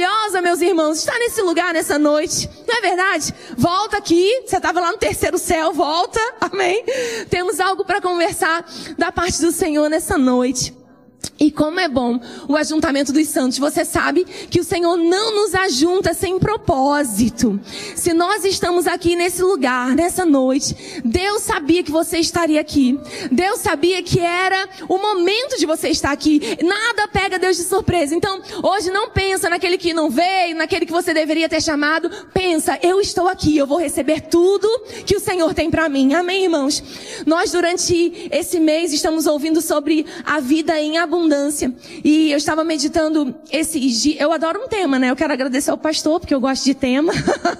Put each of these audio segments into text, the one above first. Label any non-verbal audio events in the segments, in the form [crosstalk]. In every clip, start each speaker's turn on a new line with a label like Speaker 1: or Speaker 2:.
Speaker 1: Maravilhosa, meus irmãos, está nesse lugar nessa noite. Não é verdade? Volta aqui, você estava lá no terceiro céu, volta, [laughs] amém? Temos algo para conversar da parte do Senhor nessa noite. E como é bom o ajuntamento dos santos. Você sabe que o Senhor não nos ajunta sem propósito. Se nós estamos aqui nesse lugar, nessa noite, Deus sabia que você estaria aqui. Deus sabia que era o momento de você estar aqui. Nada pega Deus de surpresa. Então, hoje não pensa naquele que não veio, naquele que você deveria ter chamado. Pensa, eu estou aqui, eu vou receber tudo que o Senhor tem para mim. Amém, irmãos? Nós durante esse mês estamos ouvindo sobre a vida em abundância abundância. E eu estava meditando esses dias. Eu adoro um tema, né? Eu quero agradecer ao pastor, porque eu gosto de tema.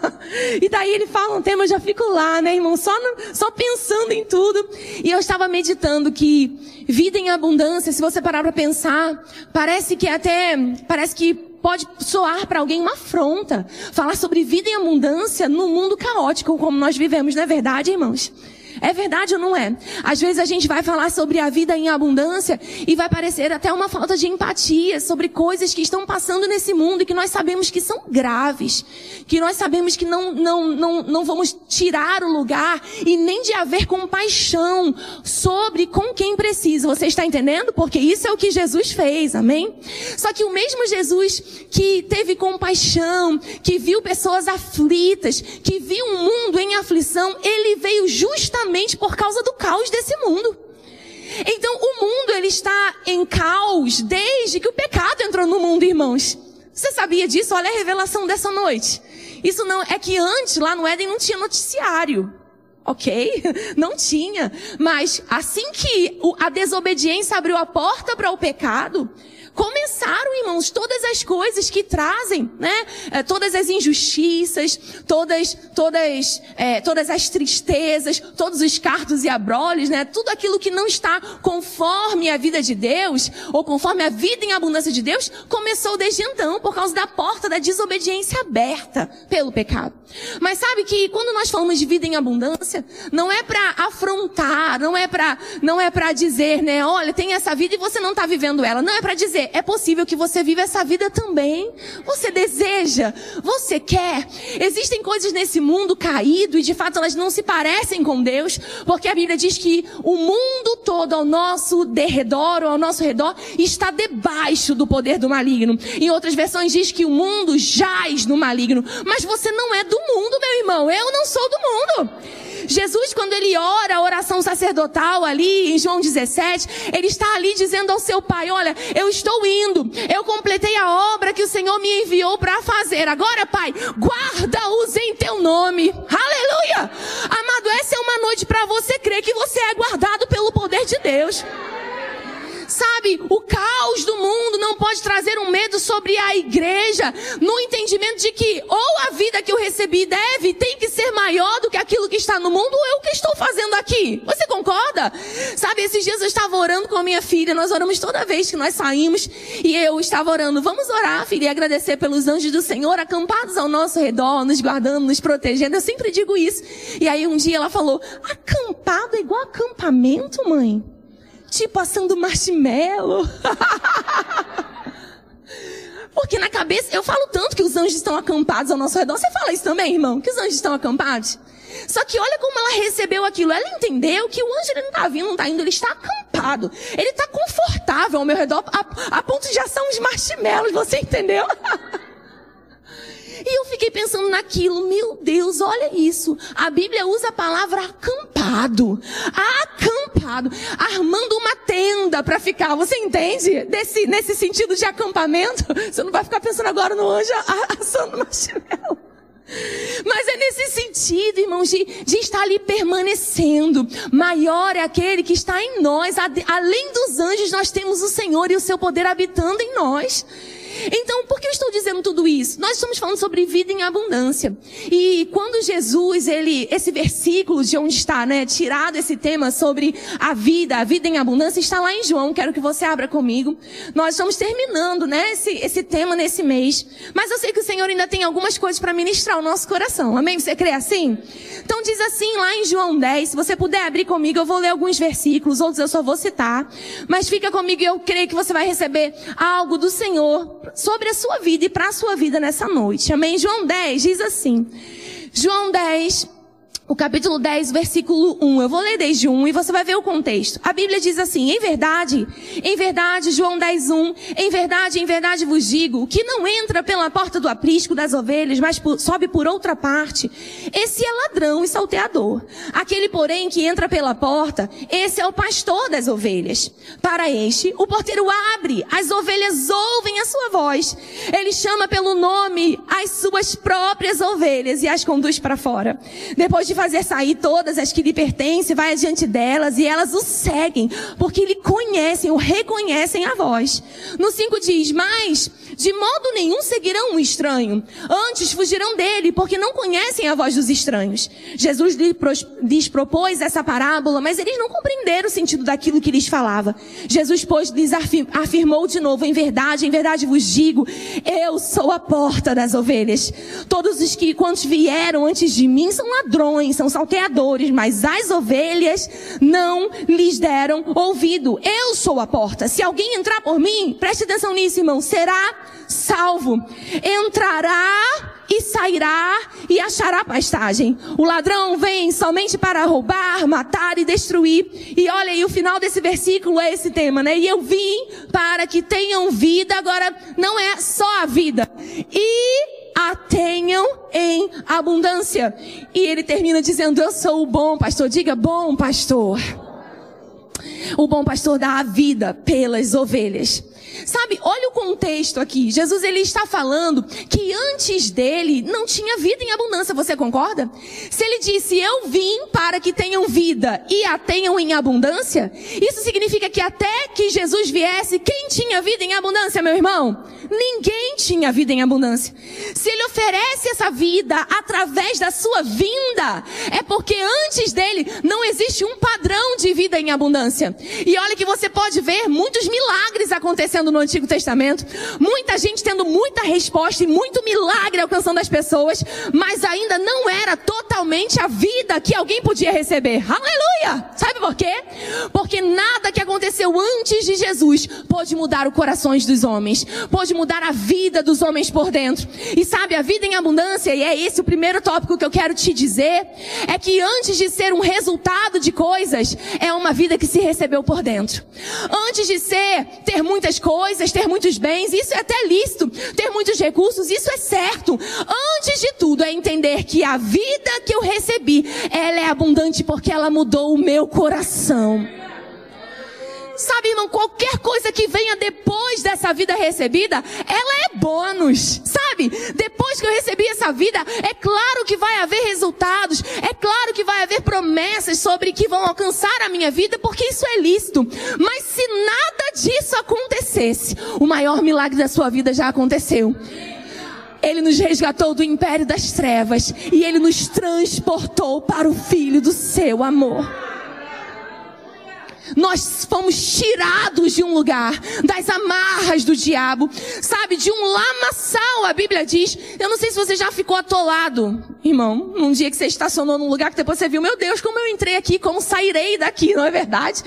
Speaker 1: [laughs] e daí ele fala um tema, eu já fico lá, né, irmão? Só, no, só pensando em tudo. E eu estava meditando que vida em abundância, se você parar para pensar, parece que até, parece que pode soar para alguém uma afronta. Falar sobre vida em abundância num mundo caótico como nós vivemos, não é verdade, irmãos? É verdade ou não é? Às vezes a gente vai falar sobre a vida em abundância e vai parecer até uma falta de empatia sobre coisas que estão passando nesse mundo e que nós sabemos que são graves, que nós sabemos que não, não, não, não vamos tirar o lugar e nem de haver compaixão sobre com quem precisa. Você está entendendo? Porque isso é o que Jesus fez, amém? Só que o mesmo Jesus que teve compaixão, que viu pessoas aflitas, que viu um mundo em aflição, ele veio justamente justamente por causa do caos desse mundo. Então, o mundo ele está em caos desde que o pecado entrou no mundo, irmãos. Você sabia disso? Olha a revelação dessa noite. Isso não é que antes lá no Éden não tinha noticiário. Ok? [laughs] Não tinha. Mas assim que a desobediência abriu a porta para o pecado, começaram, irmãos, todas as coisas que trazem, né? É, todas as injustiças, todas, todas, é, todas as tristezas, todos os cartos e abrolhos, né? Tudo aquilo que não está conforme a vida de Deus, ou conforme a vida em abundância de Deus, começou desde então, por causa da porta da desobediência aberta pelo pecado. Mas sabe que quando nós falamos de vida em abundância, não é para afrontar, não é para, não é para dizer, né? Olha, tem essa vida e você não está vivendo ela. Não é para dizer, é possível que você viva essa vida também. Você deseja, você quer. Existem coisas nesse mundo caído e de fato elas não se parecem com Deus, porque a Bíblia diz que o mundo todo ao nosso derredor, ou ao nosso redor, está debaixo do poder do maligno. Em outras versões diz que o mundo jaz no maligno. Mas você não é do mundo, meu irmão. Eu não sou do mundo. Jesus, quando ele ora a oração sacerdotal ali em João 17, ele está ali dizendo ao seu pai: Olha, eu estou indo, eu completei a obra que o Senhor me enviou para fazer. Agora, pai, guarda-os em teu nome. Aleluia! Amado, essa é uma noite para você crer que você é guardado pelo poder de Deus. Sabe, o caos do mundo não pode trazer um medo sobre a igreja, no entendimento de que ou a vida que eu recebi deve, tem que ser maior do que aquilo que está no mundo, ou eu que estou fazendo aqui. Você concorda? Sabe, esses dias eu estava orando com a minha filha, nós oramos toda vez que nós saímos, e eu estava orando, vamos orar, filha, e agradecer pelos anjos do Senhor acampados ao nosso redor, nos guardando, nos protegendo. Eu sempre digo isso. E aí um dia ela falou, acampado é igual acampamento, mãe? Tipo assando marshmallow. [laughs] Porque na cabeça, eu falo tanto que os anjos estão acampados ao nosso redor. Você fala isso também, irmão? Que os anjos estão acampados? Só que olha como ela recebeu aquilo. Ela entendeu que o anjo ele não está vindo, não está indo, ele está acampado. Ele está confortável ao meu redor, a, a ponto de assar uns marshmallows. Você entendeu? [laughs] E eu fiquei pensando naquilo, meu Deus, olha isso. A Bíblia usa a palavra acampado. Acampado. Armando uma tenda para ficar. Você entende? Desse, nesse sentido de acampamento. [laughs] Você não vai ficar pensando agora no anjo assando marshmallow. Mas é nesse sentido, irmãos, de, de, estar ali permanecendo. Maior é aquele que está em nós. Além dos anjos, nós temos o Senhor e o seu poder habitando em nós. Então, por que eu estou dizendo tudo isso? Nós estamos falando sobre vida em abundância. E quando Jesus, ele, esse versículo de onde está, né, tirado esse tema sobre a vida, a vida em abundância, está lá em João. Quero que você abra comigo. Nós estamos terminando, né, esse, esse tema nesse mês. Mas eu sei que o Senhor ainda tem algumas coisas para ministrar o nosso coração. Amém? Você crê assim? Então diz assim lá em João 10, se você puder abrir comigo, eu vou ler alguns versículos, outros eu só vou citar. Mas fica comigo e eu creio que você vai receber algo do Senhor sobre a sua vida e para a sua vida nessa noite. Amém? João 10 diz assim. João 10, o capítulo 10, versículo 1. Eu vou ler desde 1 e você vai ver o contexto. A Bíblia diz assim: Em verdade, em verdade, João 10, 1. Em verdade, em verdade vos digo, que não entra pela porta do aprisco das ovelhas, mas por, sobe por outra parte. Esse é ladrão e salteador. Aquele, porém, que entra pela porta, esse é o pastor das ovelhas. Para este, o porteiro abre, as ovelhas ouvem a sua voz. Ele chama pelo nome as suas próprias ovelhas e as conduz para fora. Depois de fazer sair todas as que lhe pertencem, vai adiante delas e elas o seguem, porque lhe conhecem ou reconhecem a voz. No 5 diz, mas de modo nenhum seguirão um estranho. Antes fugirão dele, porque não conhecem a voz dos estranhos. Jesus lhes propôs essa parábola, mas eles não compreenderam o sentido daquilo que lhes falava. Jesus, pois, lhes afirmou de novo, em verdade, em verdade vos digo, eu sou a porta das ovelhas. Todos os que, quantos vieram antes de mim, são ladrões são salteadores, mas as ovelhas não lhes deram ouvido. Eu sou a porta. Se alguém entrar por mim, preste atenção nisso, irmão, será salvo. Entrará e sairá e achará pastagem. O ladrão vem somente para roubar, matar e destruir. E olha aí, o final desse versículo é esse tema, né? E eu vim para que tenham vida. Agora, não é só a vida. E a tenham em abundância. E ele termina dizendo: Eu sou o bom pastor. Diga, bom pastor. O bom pastor dá a vida pelas ovelhas. Sabe, olha o contexto aqui. Jesus ele está falando que antes dele não tinha vida em abundância, você concorda? Se ele disse, eu vim para que tenham vida e a tenham em abundância, isso significa que até que Jesus viesse, quem tinha vida em abundância, meu irmão? Ninguém tinha vida em abundância. Se ele oferece essa vida através da sua vinda, é porque antes dele não existe um padrão de vida em abundância. E olha que você pode ver muitos milagres acontecendo no Antigo Testamento, muita gente tendo muita resposta e muito milagre alcançando as pessoas, mas ainda não era totalmente a vida que alguém podia receber. Aleluia! Sabe por quê? Porque nada que aconteceu antes de Jesus pode mudar o corações dos homens, pode mudar a vida dos homens por dentro. E sabe, a vida em abundância, e é esse o primeiro tópico que eu quero te dizer, é que antes de ser um resultado de coisas, é uma vida que se recebeu por dentro. Antes de ser ter muitas coisas, ter muitos bens, isso é até lícito. Ter muitos recursos, isso é certo. Antes de tudo, é entender que a vida que eu recebi, ela é abundante porque ela mudou o meu coração. Sabe, irmão, qualquer coisa que venha depois dessa vida recebida, ela é bônus. Sabe? Depois que eu recebi essa vida, é claro que vai haver resultados, é claro que vai haver promessas sobre que vão alcançar a minha vida, porque isso é lícito. Mas se nada disso acontecesse, o maior milagre da sua vida já aconteceu. Ele nos resgatou do império das trevas e ele nos transportou para o filho do seu amor. Nós fomos tirados de um lugar, das amarras do diabo, sabe, de um lamaçal, a Bíblia diz. Eu não sei se você já ficou atolado, irmão, num dia que você estacionou num lugar que depois você viu, meu Deus, como eu entrei aqui, como sairei daqui, não é verdade?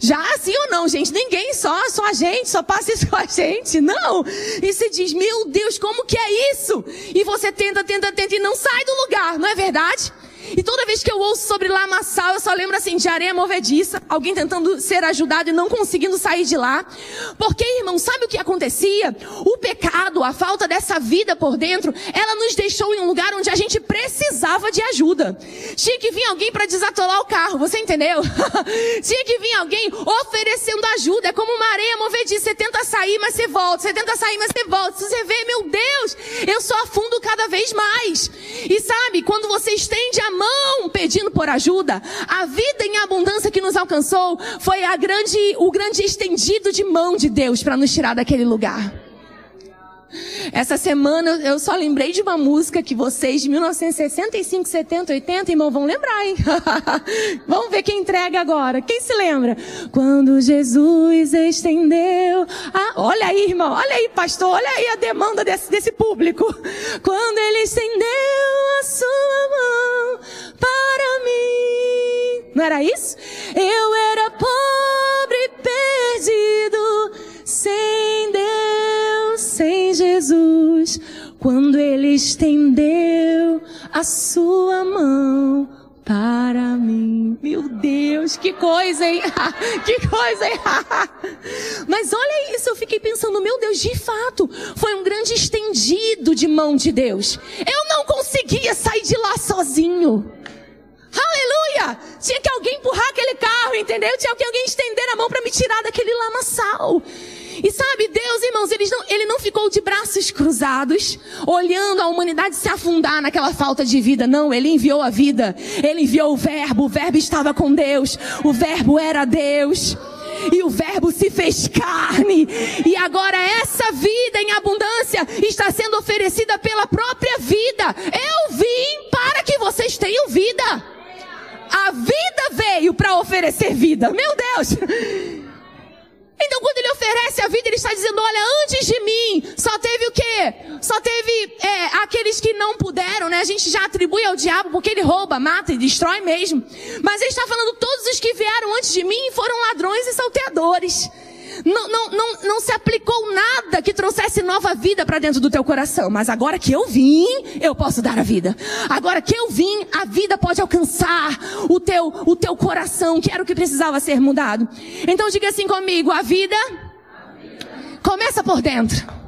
Speaker 1: Já assim ou não, gente? Ninguém só, só a gente, só passa isso com a gente, não. E você diz, meu Deus, como que é isso? E você tenta, tenta, tenta e não sai do lugar, não é verdade? E toda vez que eu ouço sobre lamaçal, eu só lembro assim de areia movediça, alguém tentando ser ajudado e não conseguindo sair de lá. Porque, irmão, sabe o que acontecia? O pecado, a falta dessa vida por dentro, ela nos deixou em um lugar onde a gente precisava de ajuda. Tinha que vir alguém para desatolar o carro, você entendeu? [laughs] Tinha que vir alguém oferecendo ajuda. É como uma areia movediça, você tenta sair, mas você volta, você tenta sair, mas você volta. Você vê, meu Deus, eu só afundo cada vez mais. E sabe, quando você estende a mão pedindo por ajuda. A vida em abundância que nos alcançou foi a grande, o grande estendido de mão de Deus para nos tirar daquele lugar. Essa semana eu só lembrei de uma música que vocês de 1965, 70, 80, irmão, vão lembrar, hein? [laughs] Vamos ver quem entrega agora. Quem se lembra? Quando Jesus estendeu. Ah, olha aí, irmão, olha aí, pastor, olha aí a demanda desse, desse público. Quando ele estendeu a sua mão para mim. Não era isso? Eu era pobre perdido sem Deus, sem Jesus, quando Ele estendeu a sua mão para mim. Meu Deus, que coisa, hein? [laughs] que coisa, hein? [laughs] Mas olha isso, eu fiquei pensando, meu Deus, de fato, foi um grande estendido de mão de Deus. Eu não conseguia sair de lá sozinho. Aleluia! Tinha que alguém empurrar aquele carro, entendeu? Tinha que alguém estender a mão para me tirar daquele lamaçal. E sabe, Deus, irmãos, ele não, ele não ficou de braços cruzados, olhando a humanidade se afundar naquela falta de vida. Não, ele enviou a vida. Ele enviou o verbo. O verbo estava com Deus. O verbo era Deus. E o verbo se fez carne. E agora essa vida em abundância está sendo oferecida pela própria vida. Eu vim para que vocês tenham vida. A vida veio para oferecer vida. Meu Deus! Que não puderam, né? A gente já atribui ao diabo porque ele rouba, mata e destrói mesmo. Mas ele está falando: todos os que vieram antes de mim foram ladrões e salteadores. Não, não, não, não se aplicou nada que trouxesse nova vida para dentro do teu coração. Mas agora que eu vim, eu posso dar a vida. Agora que eu vim, a vida pode alcançar o teu, o teu coração, que era o que precisava ser mudado. Então diga assim comigo: a vida começa por dentro.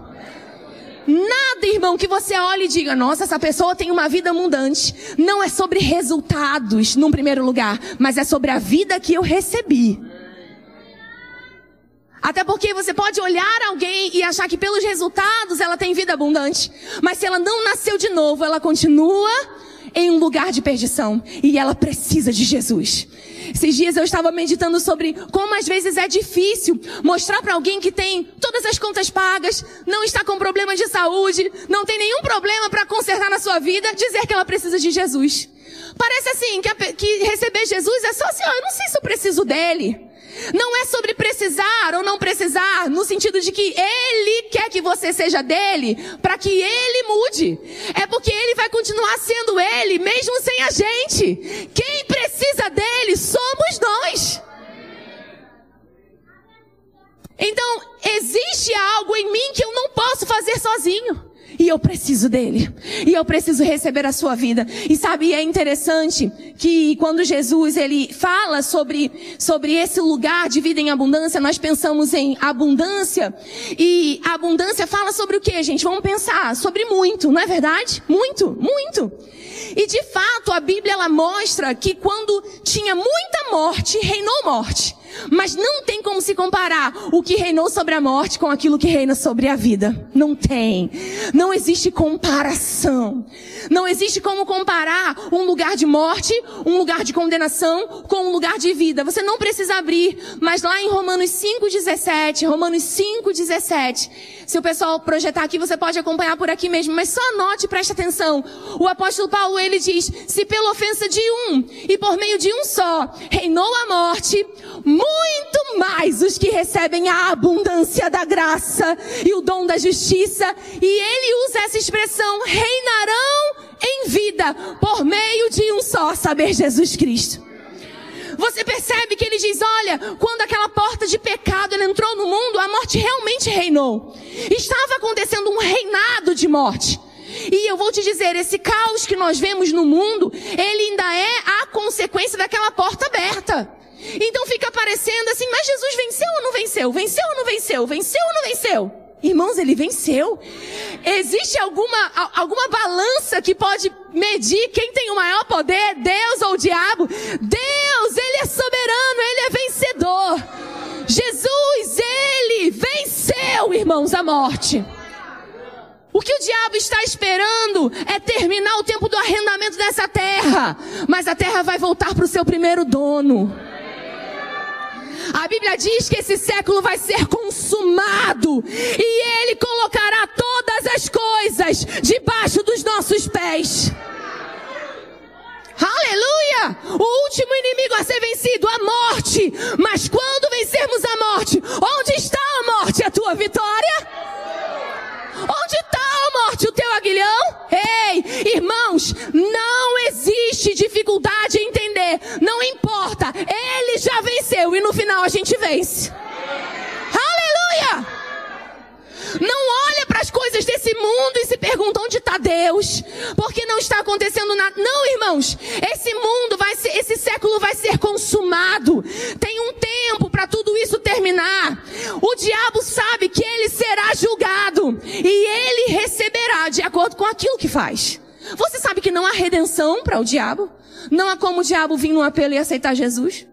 Speaker 1: Nada, irmão, que você olhe e diga, nossa, essa pessoa tem uma vida abundante. Não é sobre resultados, num primeiro lugar, mas é sobre a vida que eu recebi. Até porque você pode olhar alguém e achar que pelos resultados ela tem vida abundante. Mas se ela não nasceu de novo, ela continua em um lugar de perdição. E ela precisa de Jesus. Esses dias eu estava meditando sobre como às vezes é difícil mostrar para alguém que tem todas as contas pagas, não está com problema de saúde, não tem nenhum problema para consertar na sua vida, dizer que ela precisa de Jesus. Parece assim, que, a, que receber Jesus é só assim, ó, eu não sei se eu preciso dele. Não é sobre precisar ou não precisar, no sentido de que Ele quer que você seja dele, para que Ele mude. É porque Ele vai continuar sendo Ele, mesmo sem a gente. Quem existe algo em mim que eu não posso fazer sozinho. E eu preciso dele. E eu preciso receber a sua vida. E sabe, é interessante que quando Jesus ele fala sobre, sobre esse lugar de vida em abundância, nós pensamos em abundância. E abundância fala sobre o que, gente? Vamos pensar sobre muito, não é verdade? Muito, muito. E de fato, a Bíblia ela mostra que quando tinha muita morte, reinou morte. Mas não tem como se comparar o que reinou sobre a morte com aquilo que reina sobre a vida. Não tem. Não existe comparação. Não existe como comparar um lugar de morte, um lugar de condenação com um lugar de vida. Você não precisa abrir, mas lá em Romanos 5:17, Romanos 5:17, se o pessoal projetar aqui, você pode acompanhar por aqui mesmo, mas só anote, preste atenção. O apóstolo Paulo ele diz: "Se pela ofensa de um e por meio de um só reinou a morte, muito mais os que recebem a abundância da graça e o dom da justiça. E ele usa essa expressão, reinarão em vida por meio de um só, saber Jesus Cristo. Você percebe que ele diz: olha, quando aquela porta de pecado entrou no mundo, a morte realmente reinou. Estava acontecendo um reinado de morte. E eu vou te dizer, esse caos que nós vemos no mundo, ele ainda é a consequência daquela porta aberta. Então fica parecendo assim, mas Jesus venceu ou não venceu? Venceu ou não venceu? Venceu ou não venceu? Irmãos, ele venceu. Existe alguma, alguma balança que pode medir quem tem o maior poder, Deus ou o diabo? Deus, ele é soberano, ele é vencedor. Jesus, ele venceu, irmãos, a morte. O que o diabo está esperando é terminar o tempo do arrendamento dessa terra. Mas a terra vai voltar para o seu primeiro dono. A Bíblia diz que esse século vai ser consumado e ele colocará todas as pedras debaixo dos nossos pés. Aleluia! O último inimigo a ser vencido, a morte. Mas quando vencermos a morte, onde está a morte? A tua vitória? Onde está a morte? O teu aguilhão? Ei, irmãos, não existe dificuldade em entender. Não importa. Ele já venceu e no final a gente vence. Aleluia! Não olha para as coisas desse mundo e se pergunta onde está Deus, porque não está acontecendo nada. Não, irmãos, esse mundo vai ser, esse século vai ser consumado. Tem um tempo para tudo isso terminar. O diabo sabe que ele será julgado e ele receberá de acordo com aquilo que faz. Você sabe que não há redenção para o diabo? Não há como o diabo vir no apelo e aceitar Jesus?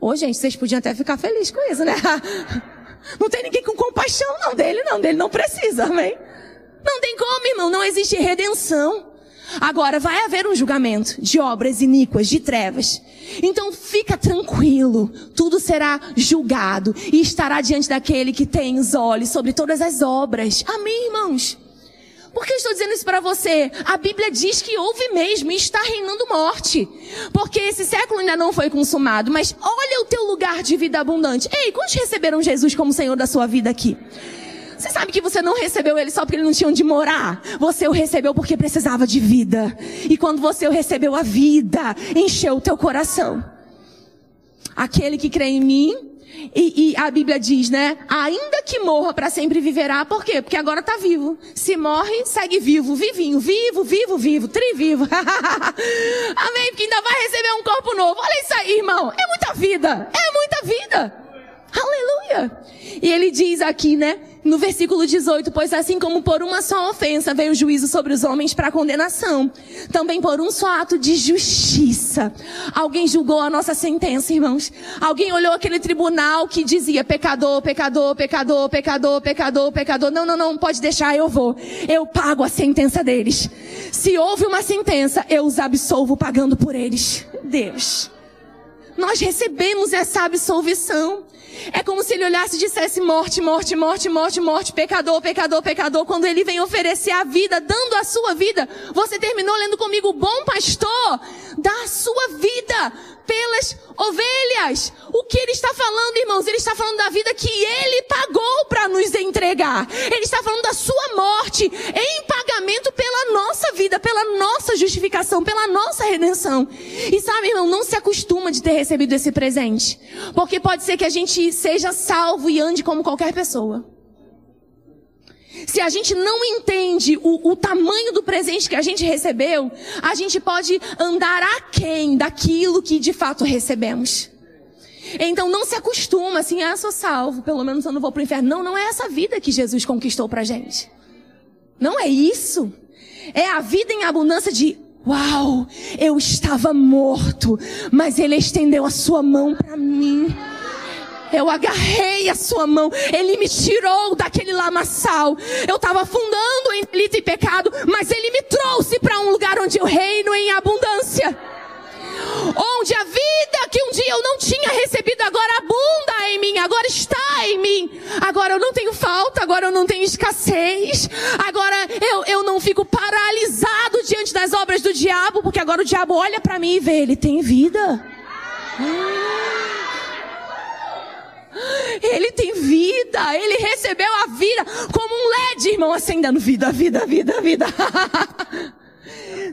Speaker 1: Ô, gente, vocês podiam até ficar felizes com isso, né? [laughs] Não tem ninguém com compaixão, não, dele não, dele não precisa, amém? Não tem como, irmão, não existe redenção. Agora vai haver um julgamento de obras iníquas, de trevas. Então fica tranquilo, tudo será julgado e estará diante daquele que tem os olhos sobre todas as obras. Amém, irmãos? Por que eu estou dizendo isso para você? A Bíblia diz que houve mesmo e está reinando morte. Porque esse século ainda não foi consumado, mas olha o teu lugar de vida abundante. Ei, quantos receberam Jesus como Senhor da sua vida aqui? Você sabe que você não recebeu ele só porque ele não tinha onde morar. Você o recebeu porque precisava de vida. E quando você o recebeu, a vida encheu o teu coração. Aquele que crê em mim, e, e, a Bíblia diz, né? Ainda que morra para sempre viverá. Por quê? Porque agora está vivo. Se morre, segue vivo, vivinho, vivo, vivo, vivo, trivivo. [laughs] Amém? Porque ainda vai receber um corpo novo. Olha isso aí, irmão. É muita vida. É muita vida. Aleluia. E ele diz aqui, né? no versículo 18, pois assim como por uma só ofensa veio o juízo sobre os homens para condenação, também por um só ato de justiça. Alguém julgou a nossa sentença, irmãos. Alguém olhou aquele tribunal que dizia pecador, pecador, pecador, pecador, pecador, pecador. Não, não, não, pode deixar, eu vou. Eu pago a sentença deles. Se houve uma sentença, eu os absolvo pagando por eles. Deus. Nós recebemos essa absolvição. É como se ele olhasse e dissesse morte, morte, morte, morte, morte, pecador, pecador, pecador. Quando ele vem oferecer a vida, dando a sua vida. Você terminou lendo comigo, bom pastor, dá a sua vida pelas ovelhas. O que ele está falando, irmãos? Ele está falando da vida que ele pagou para nos entregar. Ele está falando da sua morte em pagamento pela nossa vida, pela nossa justificação, pela nossa redenção. E sabe, irmão, não se acostuma de ter recebido esse presente. Porque pode ser que a gente seja salvo e ande como qualquer pessoa. Se a gente não entende o, o, tamanho do presente que a gente recebeu, a gente pode andar aquém daquilo que de fato recebemos. Então não se acostuma assim, ah, sou salvo, pelo menos eu não vou para o inferno. Não, não é essa vida que Jesus conquistou pra gente. Não é isso. É a vida em abundância de Uau, eu estava morto, mas ele estendeu a sua mão para mim. Eu agarrei a sua mão. Ele me tirou daquele lamaçal. Eu estava afundando em delito e pecado, mas ele me trouxe para um lugar onde eu reino em abundância. Onde a vida que um dia eu não tinha recebido agora abunda em mim, agora está em mim. Agora eu não tenho falta, agora eu não tenho escassez. Agora eu, eu não fico paralisado diante das obras do diabo, porque agora o diabo olha para mim e vê, ele tem vida. Hum. Ele tem vida, ele recebeu a vida como um LED, irmão, acendendo vida, vida, vida, vida. [laughs]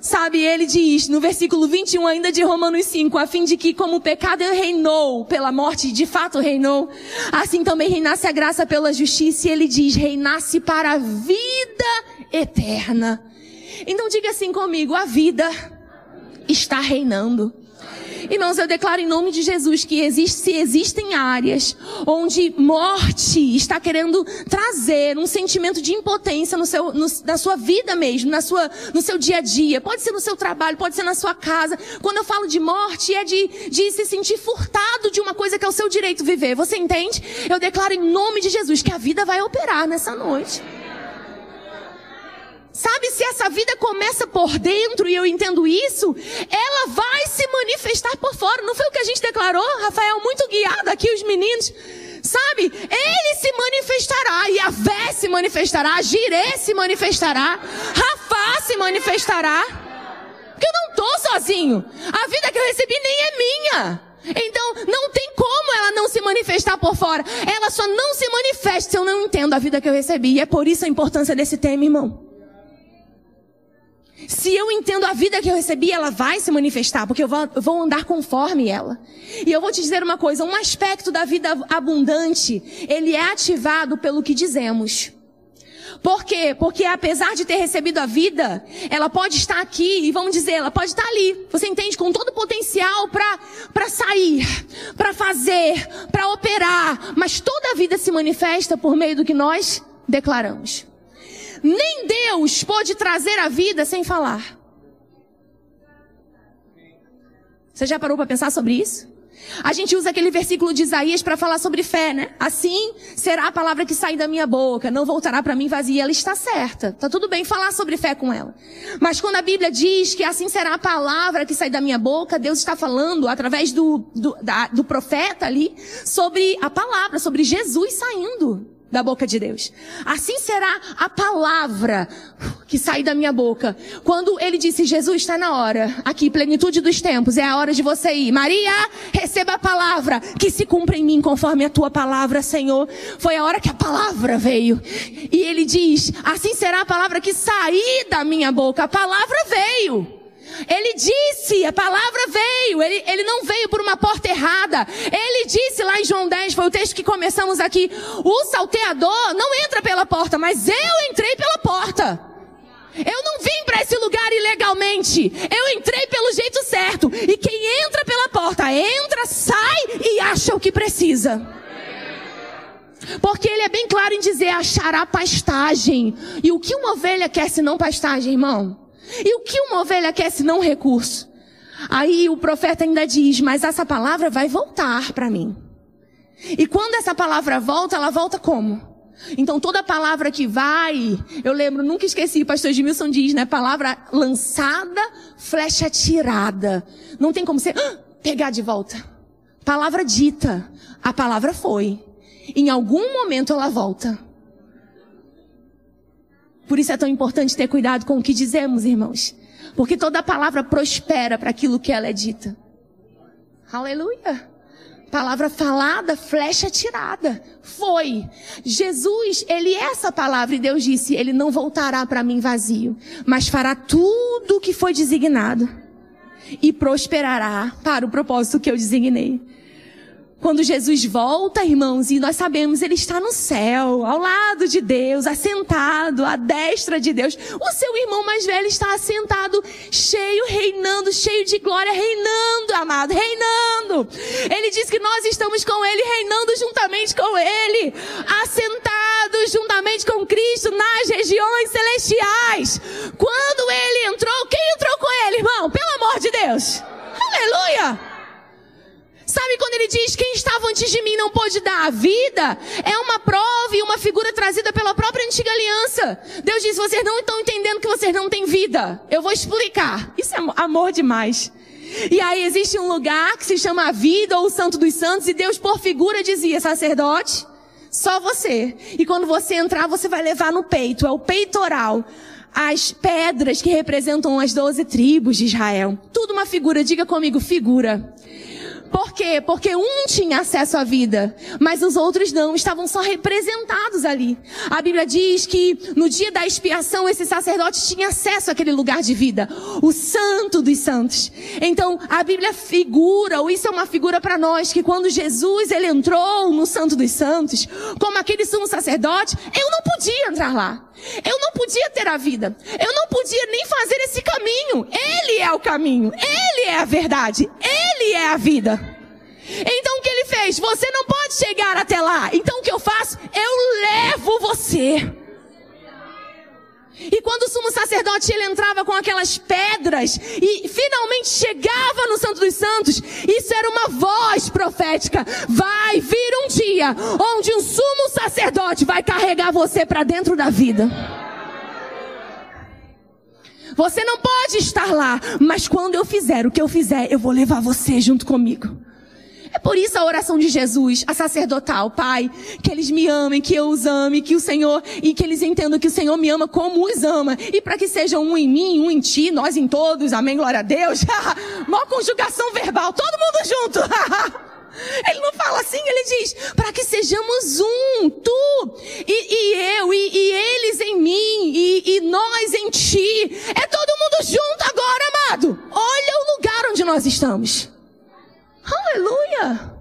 Speaker 1: Sabe, ele diz no versículo 21 ainda de Romanos 5, a fim de que como o pecado reinou pela morte, de fato reinou, assim também reinasse a graça pela justiça, e ele diz, reinasse para a vida eterna. Então diga assim comigo, a vida está reinando. Irmãos, eu declaro em nome de Jesus que existe, se existem áreas onde morte está querendo trazer um sentimento de impotência no seu, no, na sua vida mesmo, na sua, no seu dia a dia. Pode ser no seu trabalho, pode ser na sua casa. Quando eu falo de morte, é de, de se sentir furtado de uma coisa que é o seu direito viver. Você entende? Eu declaro em nome de Jesus que a vida vai operar nessa noite. Sabe, se essa vida começa por dentro e eu entendo isso, ela vai se manifestar por fora. Não foi o que a gente declarou, Rafael? Muito guiado aqui, os meninos. Sabe? Ele se manifestará, Yahvé se manifestará, Jirê se manifestará, Rafá se manifestará. Porque eu não estou sozinho. A vida que eu recebi nem é minha. Então, não tem como ela não se manifestar por fora. Ela só não se manifesta se eu não entendo a vida que eu recebi. E é por isso a importância desse tema, irmão. Se eu entendo a vida que eu recebi, ela vai se manifestar, porque eu vou, andar conforme ela. E eu vou te dizer uma coisa, um aspecto da vida abundante, ele é ativado pelo que dizemos. Por quê? Porque apesar de ter recebido a vida, ela pode estar aqui e vamos dizer, ela pode estar ali. Você entende? Com todo o potencial para para sair, para fazer, para operar, mas toda a vida se manifesta por meio do que nós declaramos. Nem Deus pode trazer a vida sem falar. Você já parou para pensar sobre isso? A gente usa aquele versículo de Isaías para falar sobre fé, né? Assim será a palavra que sai da minha boca, não voltará para mim vazia. Ela está certa. Tá tudo bem falar sobre fé com ela. Mas quando a Bíblia diz que assim será a palavra que sai da minha boca, Deus está falando através do, do, da, do profeta ali sobre a palavra, sobre Jesus saindo da boca de Deus. Assim será a palavra que sai da minha boca. Quando ele disse, Jesus está na hora, aqui, plenitude dos tempos, é a hora de você ir. Maria, receba a palavra que se cumpra em mim conforme a tua palavra, Senhor. Foi a hora que a palavra veio. E ele diz, assim será a palavra que sair da minha boca. A palavra veio. Ele disse, a palavra veio, ele, ele não veio por uma porta errada. Ele disse lá em João 10, foi o texto que começamos aqui: o salteador não entra pela porta, mas eu entrei pela porta. Eu não vim para esse lugar ilegalmente. Eu entrei pelo jeito certo. E quem entra pela porta, entra, sai e acha o que precisa. Porque ele é bem claro em dizer achará pastagem. E o que uma ovelha quer se não pastagem, irmão? E o que uma ovelha quer se não recurso? Aí o profeta ainda diz, mas essa palavra vai voltar para mim. E quando essa palavra volta, ela volta como? Então toda palavra que vai, eu lembro, nunca esqueci, pastor Edmilson diz, né? Palavra lançada, flecha tirada. Não tem como você ah, pegar de volta. Palavra dita, a palavra foi. Em algum momento ela volta. Por isso é tão importante ter cuidado com o que dizemos, irmãos. Porque toda palavra prospera para aquilo que ela é dita. Aleluia. Palavra falada, flecha tirada. Foi. Jesus, ele é essa palavra e Deus disse, ele não voltará para mim vazio, mas fará tudo o que foi designado e prosperará para o propósito que eu designei. Quando Jesus volta, irmãos, e nós sabemos, ele está no céu, ao lado de Deus, assentado, à destra de Deus. O seu irmão mais velho está assentado, cheio, reinando, cheio de glória, reinando, amado, reinando. Ele diz que nós estamos com ele, reinando juntamente com ele, assentados juntamente com Cristo nas regiões celestiais. Quando ele entrou, quem entrou com ele, irmão? Pelo amor de Deus. Aleluia! Sabe quando ele diz quem estava antes de mim não pôde dar a vida? É uma prova e uma figura trazida pela própria antiga aliança. Deus diz: vocês não estão entendendo que vocês não têm vida. Eu vou explicar. Isso é amor demais. E aí existe um lugar que se chama a vida ou o santo dos santos e Deus por figura dizia, sacerdote, só você. E quando você entrar, você vai levar no peito, é o peitoral. As pedras que representam as doze tribos de Israel. Tudo uma figura, diga comigo, figura. Por quê? Porque um tinha acesso à vida, mas os outros não, estavam só representados ali. A Bíblia diz que no dia da expiação esse sacerdote tinha acesso àquele lugar de vida, o santo dos santos. Então, a Bíblia figura, ou isso é uma figura para nós, que quando Jesus ele entrou no santo dos santos, como aquele sumo sacerdote, eu não podia entrar lá. Eu não podia ter a vida. Eu não podia nem fazer esse caminho. Ele é o caminho. Ele é a verdade. Ele é a vida. Então o que ele fez? Você não pode chegar até lá. Então o que eu faço? Eu levo você. E quando o sumo sacerdote ele entrava com aquelas pedras e finalmente chegava no Santo dos Santos, isso era uma voz profética. Vai vir um dia onde um sumo sacerdote vai carregar você para dentro da vida. Você não pode estar lá, mas quando eu fizer o que eu fizer, eu vou levar você junto comigo. É por isso a oração de Jesus, a sacerdotal, Pai, que eles me amem, que eu os ame, que o Senhor, e que eles entendam que o Senhor me ama como os ama. E para que sejam um em mim, um em ti, nós em todos, amém, glória a Deus. [laughs] Mó conjugação verbal, todo mundo junto. [laughs] Ele não fala assim, ele diz, para que sejamos um, tu e, e eu, e, e, eles em mim, e, e nós em ti. É todo mundo junto agora, amado. Olha o lugar onde nós estamos. Aleluia!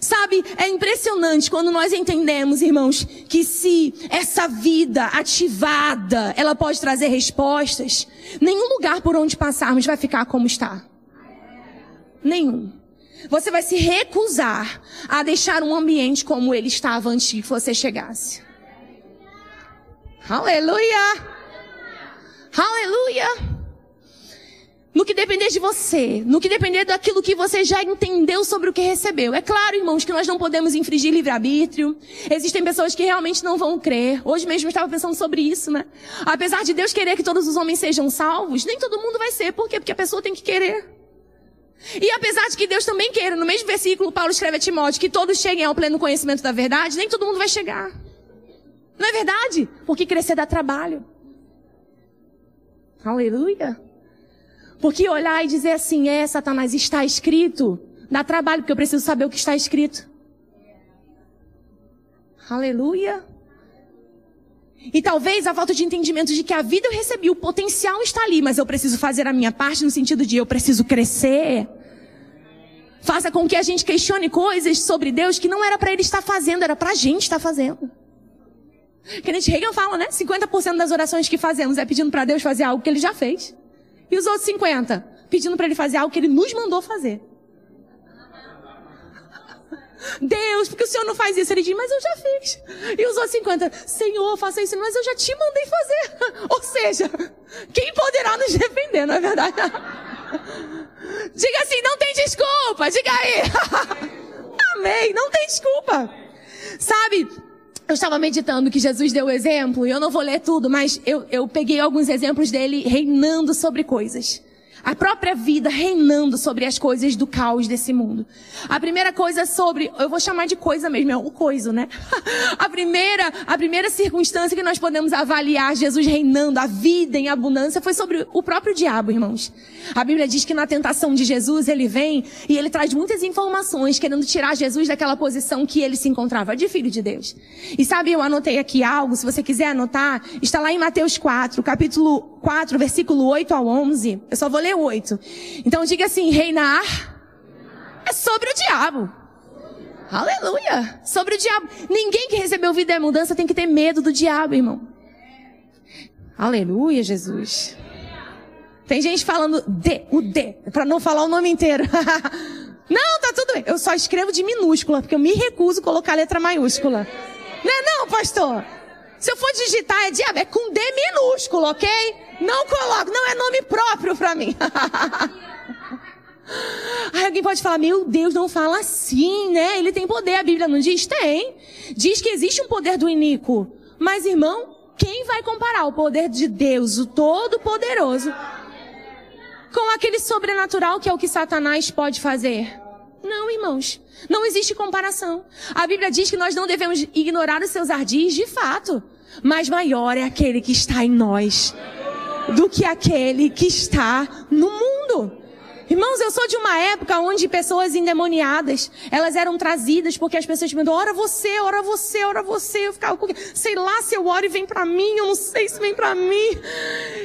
Speaker 1: Sabe, é impressionante quando nós entendemos, irmãos, que se essa vida ativada, ela pode trazer respostas, nenhum lugar por onde passarmos vai ficar como está. Nenhum. Você vai se recusar a deixar um ambiente como ele estava antes que você chegasse. Aleluia! Aleluia! No que depender de você, no que depender daquilo que você já entendeu sobre o que recebeu. É claro, irmãos, que nós não podemos infringir livre-arbítrio. Existem pessoas que realmente não vão crer. Hoje mesmo eu estava pensando sobre isso, né? Apesar de Deus querer que todos os homens sejam salvos, nem todo mundo vai ser. Por quê? Porque a pessoa tem que querer. E apesar de que Deus também queira, no mesmo versículo, Paulo escreve a Timóteo que todos cheguem ao pleno conhecimento da verdade, nem todo mundo vai chegar. Não é verdade? Porque crescer dá trabalho. Aleluia. Porque olhar e dizer assim, é, Satanás, está escrito, dá trabalho, porque eu preciso saber o que está escrito. Aleluia. E talvez a falta de entendimento de que a vida eu recebi, o potencial está ali, mas eu preciso fazer a minha parte no sentido de eu preciso crescer. Faça com que a gente questione coisas sobre Deus que não era para ele estar fazendo, era para a gente estar fazendo. Kenneth Reagan fala, né? 50% das orações que fazemos é pedindo para Deus fazer algo que ele já fez. E os outros 50? Pedindo para ele fazer algo que ele nos mandou fazer. Deus, porque o Senhor não faz isso? Ele diz, mas eu já fiz. E os outros 50, Senhor, faça isso, mas eu já te mandei fazer. [laughs] Ou seja, quem poderá nos defender, não é verdade? [laughs] Diga assim, não tem desculpa, diga aí. [laughs] Amém, não tem desculpa. Sabe, eu estava meditando que Jesus deu o exemplo, e eu não vou ler tudo, mas eu, eu peguei alguns exemplos dele reinando sobre coisas a própria vida reinando sobre as coisas do caos desse mundo. A primeira coisa sobre, eu vou chamar de coisa mesmo, é o coiso, né? [laughs] A primeira, a primeira circunstância que nós podemos avaliar Jesus reinando a vida em abundância foi sobre o próprio diabo, irmãos. A Bíblia diz que na tentação de Jesus ele vem e ele traz muitas informações querendo tirar Jesus daquela posição que ele se encontrava de filho de Deus. E sabe, eu anotei aqui algo, se você quiser anotar, está lá em Mateus 4, capítulo 4, versículo 8 ao 11. Eu só vou ler ler 8. Então diga assim, reinar é sobre o diabo. Aleluia! Sobre o diabo. Ninguém que recebeu vida e mudança tem que ter medo do diabo, irmão. Aleluia, Jesus. Tem gente falando D, o D, para não falar o nome inteiro. [laughs] não, tá tudo bem. Eu só escrevo de minúscula, porque eu me recuso a colocar letra maiúscula. Não é não, pastor? Se eu for digitar é diabo, é com D minúsculo, ok? Não coloco, não é nome próprio para mim. [laughs] Aí alguém pode falar, meu Deus, não fala assim, né? Ele tem poder, a Bíblia não diz? Tem. Diz que existe um poder do iníquo. Mas, irmão, quem vai comparar o poder de Deus, o Todo-Poderoso, com aquele sobrenatural que é o que Satanás pode fazer? Não, irmãos. Não existe comparação. A Bíblia diz que nós não devemos ignorar os seus ardis, de fato. Mas maior é aquele que está em nós do que aquele que está no mundo. Irmãos, eu sou de uma época onde pessoas endemoniadas, elas eram trazidas porque as pessoas me ora você, ora você, ora você. Eu ficava, sei lá se eu oro e vem para mim, eu não sei se vem para mim.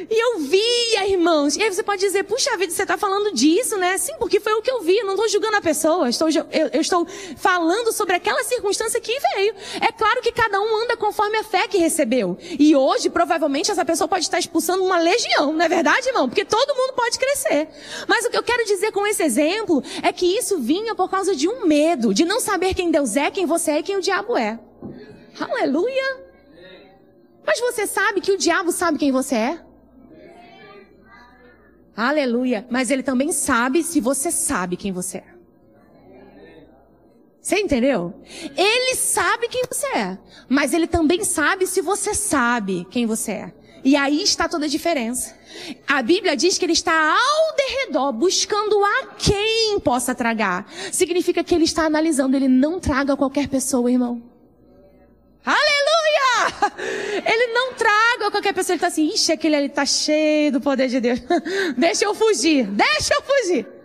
Speaker 1: E eu via, irmãos. E aí você pode dizer, puxa vida, você está falando disso, né? Sim, porque foi o que eu vi. Eu não estou julgando a pessoa. Estou, eu, eu estou falando sobre aquela circunstância que veio. É claro que cada um anda conforme a fé que recebeu. E hoje, provavelmente, essa pessoa pode estar expulsando uma legião, não é verdade, irmão? Porque todo mundo pode crescer. Mas o que eu quero quero dizer com esse exemplo é que isso vinha por causa de um medo, de não saber quem Deus é, quem você é e quem o diabo é. Aleluia! Mas você sabe que o diabo sabe quem você é? Aleluia! Mas ele também sabe se você sabe quem você é. Você entendeu? Ele sabe quem você é, mas ele também sabe se você sabe quem você é. E aí está toda a diferença. A Bíblia diz que ele está ao derredor, buscando a quem possa tragar. Significa que ele está analisando, ele não traga qualquer pessoa, irmão. Aleluia! Ele não traga qualquer pessoa, ele está assim, ixi, aquele ali está cheio do poder de Deus. [laughs] deixa eu fugir, deixa eu fugir.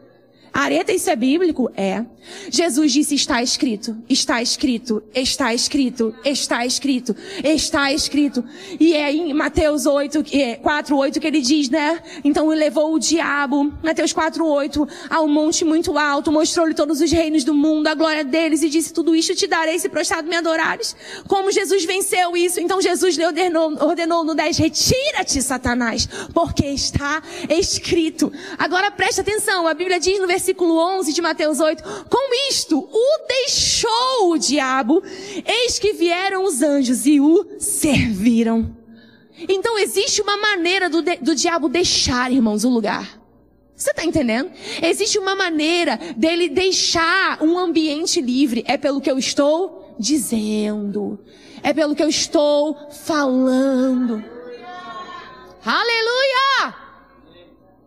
Speaker 1: Areta, isso é bíblico? É. Jesus disse, está escrito, está escrito, está escrito, está escrito, está escrito. E é em Mateus 8, 4, 8 que ele diz, né? Então levou o diabo, Mateus 4, 8, ao monte muito alto, mostrou-lhe todos os reinos do mundo, a glória deles, e disse, tudo isto te darei se prostrado me adorares. Como Jesus venceu isso, então Jesus lhe ordenou, ordenou no 10, retira-te, Satanás, porque está escrito. Agora preste atenção, a Bíblia diz no versículo 11 de Mateus 8, com isto, o deixou o diabo, eis que vieram os anjos e o serviram. Então existe uma maneira do, do diabo deixar, irmãos, o lugar. Você está entendendo? Existe uma maneira dele deixar um ambiente livre. É pelo que eu estou dizendo. É pelo que eu estou falando. Aleluia!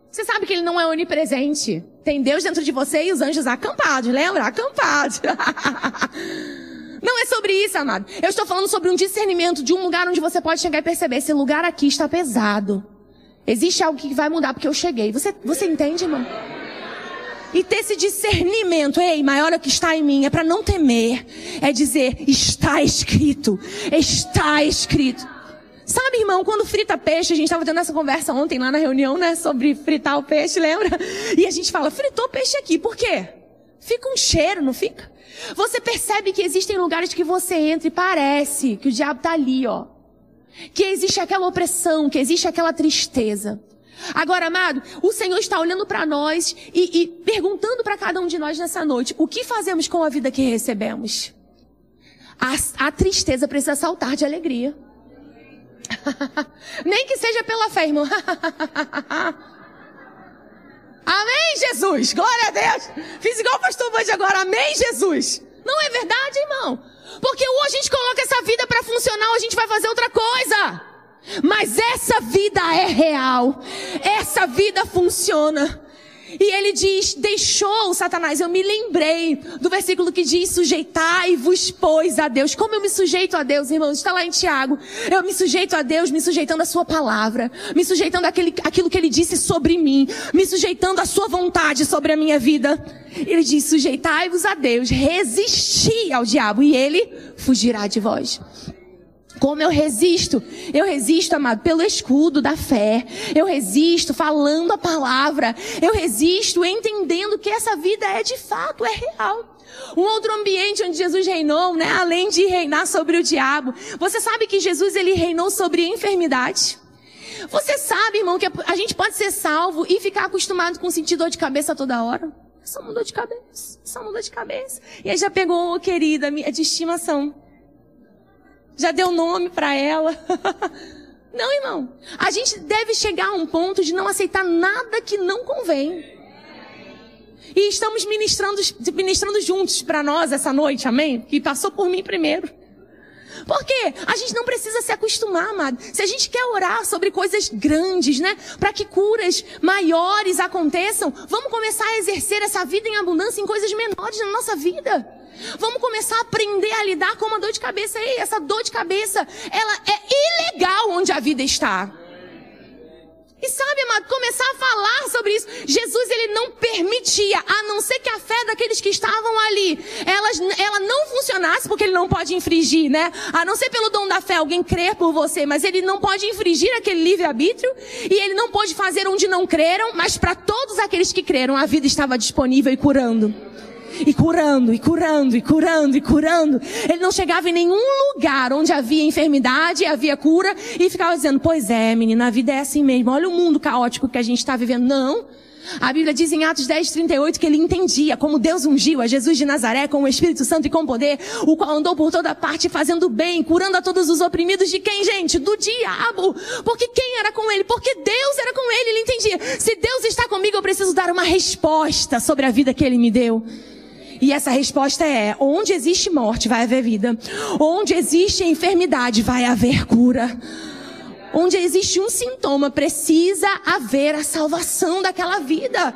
Speaker 1: Você sabe que ele não é onipresente. Tem Deus dentro de você e os anjos acampados, lembra? Acampados. [laughs] Não é sobre isso, amado. Eu estou falando sobre um discernimento de um lugar onde você pode chegar e perceber, esse lugar aqui está pesado. Existe algo que vai mudar porque eu cheguei. Você, você entende, irmão? E ter esse discernimento, ei, maior é o que está em mim, é para não temer. É dizer, está escrito, está escrito. Sabe, irmão, quando frita peixe, a gente estava tendo essa conversa ontem lá na reunião, né, sobre fritar o peixe, lembra? E a gente fala, fritou peixe aqui, por quê? Fica um cheiro, não fica? Você percebe que existem lugares que você entra e parece que o diabo está ali, ó. Que existe aquela opressão, que existe aquela tristeza. Agora, amado, o Senhor está olhando para nós e, e perguntando para cada um de nós nessa noite: o que fazemos com a vida que recebemos? A, a tristeza precisa saltar de alegria. [laughs] Nem que seja pela fé, irmão. [laughs] Amém, Jesus. Glória a Deus. Fiz igual o pastor Band agora. Amém, Jesus. Não é verdade, irmão? Porque ou a gente coloca essa vida para funcionar ou a gente vai fazer outra coisa. Mas essa vida é real. Essa vida funciona. E ele diz, deixou Satanás. Eu me lembrei do versículo que diz, sujeitai-vos, pois, a Deus. Como eu me sujeito a Deus, irmãos? Está lá em Tiago. Eu me sujeito a Deus, me sujeitando à sua palavra. Me sujeitando àquele, àquilo que ele disse sobre mim. Me sujeitando à sua vontade sobre a minha vida. Ele diz, sujeitai-vos a Deus. Resisti ao diabo e ele fugirá de vós. Como eu resisto? Eu resisto, amado, pelo escudo da fé. Eu resisto falando a palavra. Eu resisto entendendo que essa vida é de fato, é real. Um outro ambiente onde Jesus reinou, né? Além de reinar sobre o diabo. Você sabe que Jesus ele reinou sobre enfermidade? Você sabe, irmão, que a gente pode ser salvo e ficar acostumado com sentir dor de cabeça toda hora? Só uma dor de cabeça, só uma dor de cabeça. E aí já pegou, querida, de estimação já deu nome para ela. [laughs] Não, irmão. A gente deve chegar a um ponto de não aceitar nada que não convém. E estamos ministrando, ministrando juntos para nós essa noite, amém? Que passou por mim primeiro. Por quê? A gente não precisa se acostumar, amado. Se a gente quer orar sobre coisas grandes, né? Para que curas maiores aconteçam, vamos começar a exercer essa vida em abundância em coisas menores na nossa vida. Vamos começar a aprender a lidar com uma dor de cabeça. Ei, essa dor de cabeça, ela é ilegal onde a vida está. E sabe, amado, começar a falar sobre isso. Jesus, ele não permitia, a não ser que a fé daqueles que estavam ali, elas, ela não funcionasse, porque ele não pode infringir, né? A não ser pelo dom da fé, alguém crer por você, mas ele não pode infringir aquele livre-arbítrio, e ele não pode fazer onde não creram, mas para todos aqueles que creram, a vida estava disponível e curando e curando, e curando, e curando, e curando. Ele não chegava em nenhum lugar onde havia enfermidade, havia cura, e ficava dizendo, pois é, menina, a vida é assim mesmo. Olha o mundo caótico que a gente está vivendo. Não. A Bíblia diz em Atos 10, 38 que ele entendia como Deus ungiu a Jesus de Nazaré com o Espírito Santo e com poder, o qual andou por toda parte fazendo bem, curando a todos os oprimidos de quem, gente? Do diabo. Porque quem era com ele? Porque Deus era com ele, ele entendia. Se Deus está comigo, eu preciso dar uma resposta sobre a vida que ele me deu. E essa resposta é: onde existe morte, vai haver vida. Onde existe enfermidade, vai haver cura. onde existe um sintoma, precisa haver a salvação daquela vida.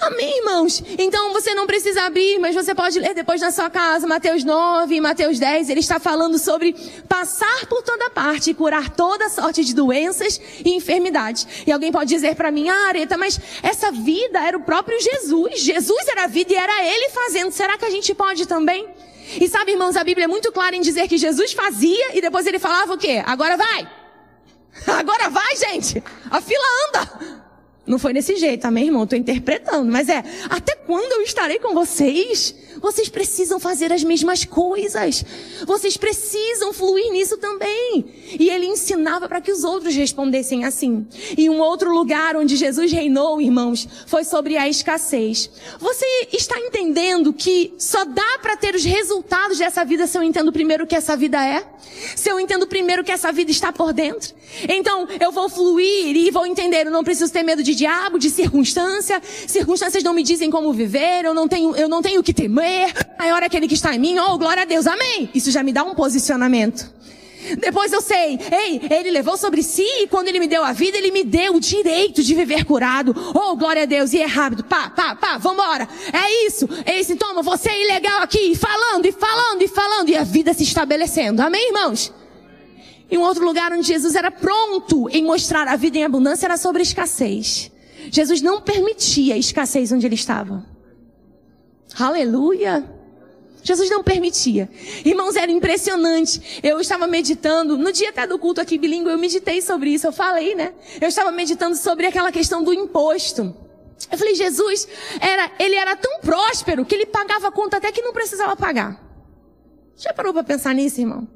Speaker 1: Amém, irmãos? Então você não precisa abrir, mas você pode ler depois na sua casa, Mateus 9 e Mateus 10. Ele está falando sobre passar por toda parte e curar toda sorte de doenças e enfermidades. E alguém pode dizer para mim, ah, Areta, mas essa vida era o próprio Jesus. Jesus era a vida e era ele fazendo. Será que a gente pode também? E sabe, irmãos, a Bíblia é muito clara em dizer que Jesus fazia e depois ele falava o quê? Agora vai! Agora vai, gente! A fila anda! Não foi desse jeito, amém, irmão? Estou interpretando. Mas é, até quando eu estarei com vocês? Vocês precisam fazer as mesmas coisas. Vocês precisam fluir nisso também. E ele ensinava para que os outros respondessem assim. E um outro lugar onde Jesus reinou, irmãos, foi sobre a escassez. Você está entendendo que só dá para ter os resultados dessa vida se eu entendo primeiro o que essa vida é? Se eu entendo primeiro que essa vida está por dentro? Então, eu vou fluir e vou entender, eu não preciso ter medo de diabo, de circunstância. Circunstâncias não me dizem como viver, eu não tenho, eu não tenho que temer poder maior aquele que está em mim. Oh, glória a Deus, amém. Isso já me dá um posicionamento. Depois eu sei, ei, ele levou sobre si e quando ele me deu a vida, ele me deu o direito de viver curado. Oh, glória a Deus, e é rápido, pá, pá, pá, vambora. É isso, é esse, toma, você é ilegal aqui, falando e falando e falando, e a vida se estabelecendo. Amém, irmãos? Em um outro lugar onde Jesus era pronto em mostrar a vida em abundância era sobre escassez. Jesus não permitia escassez onde ele estava. Aleluia! Jesus não permitia. Irmãos, era impressionante. Eu estava meditando, no dia até do culto aqui bilíngue, eu meditei sobre isso, eu falei, né? Eu estava meditando sobre aquela questão do imposto. Eu falei, Jesus, era, ele era tão próspero que ele pagava conta até que não precisava pagar. Já parou para pensar nisso, irmão?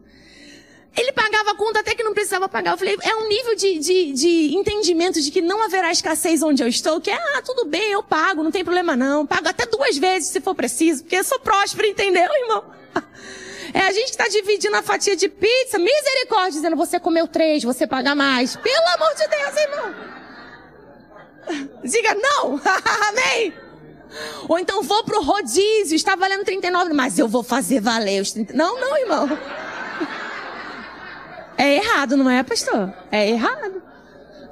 Speaker 1: Ele pagava a conta até que não precisava pagar. Eu falei, é um nível de, de, de entendimento de que não haverá escassez onde eu estou, que é, ah, tudo bem, eu pago, não tem problema não. Pago até duas vezes se for preciso, porque eu sou próspero, entendeu, irmão? [laughs] É a gente está dividindo a fatia de pizza, misericórdia, dizendo você comeu três, você paga mais. Pelo amor de Deus, irmão. [laughs] Diga não, [laughs] amém. Ou então vou pro rodízio, está valendo 39, mas eu vou fazer valer os 30. Não, não, irmão. É errado, não é, pastor? É errado.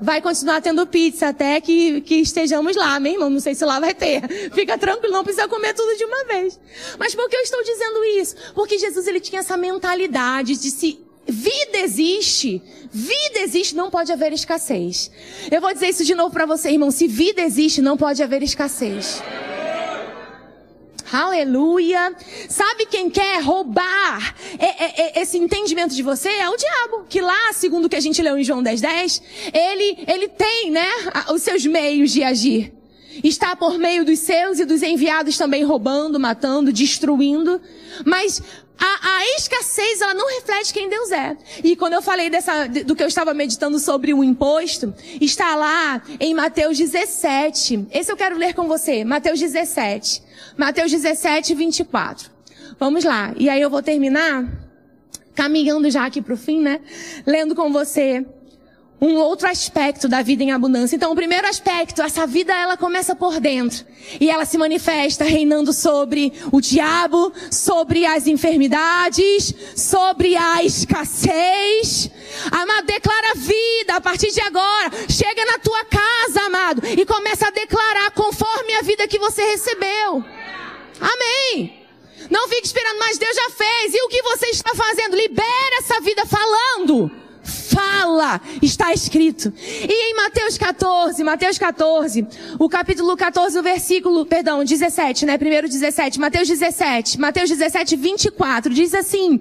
Speaker 1: Vai continuar tendo pizza até que, que estejamos lá, meu irmão. Não sei se lá vai ter. [laughs] Fica tranquilo, não precisa comer tudo de uma vez. Mas por que eu estou dizendo isso? Porque Jesus ele tinha essa mentalidade de se vida existe, vida existe, não pode haver escassez. Eu vou dizer isso de novo para você, irmão. Se vida existe, não pode haver escassez. Aleluia. Sabe quem quer roubar esse entendimento de você? É o diabo. Que lá, segundo o que a gente leu em João 10, 10, ele, ele tem, né, os seus meios de agir. Está por meio dos seus e dos enviados também roubando, matando, destruindo. Mas a, a, escassez, ela não reflete quem Deus é. E quando eu falei dessa, do que eu estava meditando sobre o imposto, está lá em Mateus 17. Esse eu quero ler com você. Mateus 17. Mateus 17, 24. Vamos lá. E aí eu vou terminar caminhando já aqui para o fim, né? Lendo com você um outro aspecto da vida em abundância. Então, o primeiro aspecto, essa vida ela começa por dentro e ela se manifesta reinando sobre o diabo, sobre as enfermidades, sobre a escassez. Amado, declara vida a partir de agora. Chega na tua casa, amado, e começa a declarar conforme a vida que você recebeu. Amém. Não fique esperando, mas Deus já fez. E o que você está fazendo? Libera essa vida falando fala, está escrito. E em Mateus 14, Mateus 14, o capítulo 14, o versículo, perdão, 17, né? Primeiro 17, Mateus 17, Mateus 17, 24, diz assim: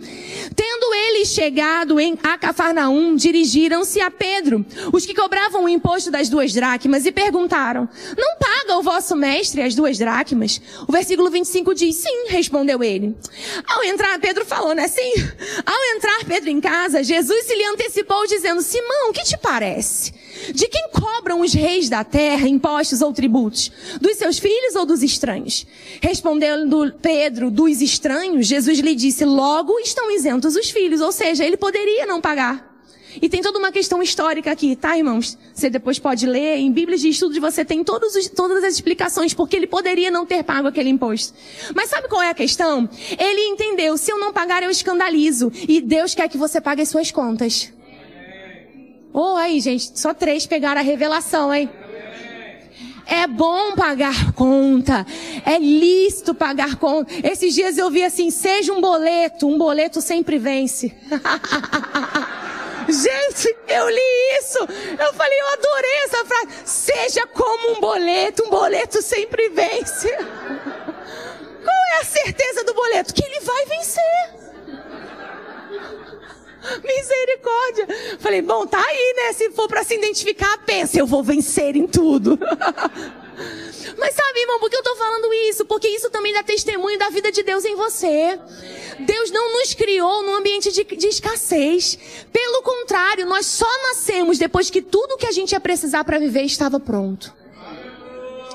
Speaker 1: Tendo eles chegado em a Cafarnaum, dirigiram-se a Pedro, os que cobravam o imposto das duas dracmas, e perguntaram: Não paga o vosso mestre as duas dracmas? O versículo 25 diz: Sim, respondeu ele. Ao entrar, Pedro falou, né? Sim. Ao entrar Pedro em casa, Jesus se lhe antecipou dizendo: Simão, que te parece? De quem cobram os reis da terra impostos ou tributos? Dos seus filhos ou dos estranhos? Respondendo Pedro, dos estranhos, Jesus lhe disse: Logo estão isentos os filhos, ou seja, ele poderia não pagar. E tem toda uma questão histórica aqui, tá, irmãos? Você depois pode ler, em Bíblias de estudo você tem os, todas as explicações porque ele poderia não ter pago aquele imposto. Mas sabe qual é a questão? Ele entendeu, se eu não pagar eu escandalizo. E Deus quer que você pague as suas contas. Oh, aí, gente. Só três pegaram a revelação, hein? É bom pagar conta. É lícito pagar conta. Esses dias eu vi assim, seja um boleto. Um boleto sempre vence. [laughs] Gente, eu li isso. Eu falei, eu adorei essa frase. Seja como um boleto, um boleto sempre vence. [laughs] Qual é a certeza do boleto? Que ele vai vencer. Misericórdia. Falei, bom, tá aí, né? Se for para se identificar, pensa, eu vou vencer em tudo. [laughs] Mas sabe, irmão, por que eu tô falando isso? Porque isso também dá testemunho da vida de Deus em você. Deus não nos criou num ambiente de, de escassez. Pelo contrário, nós só nascemos depois que tudo que a gente ia precisar para viver estava pronto.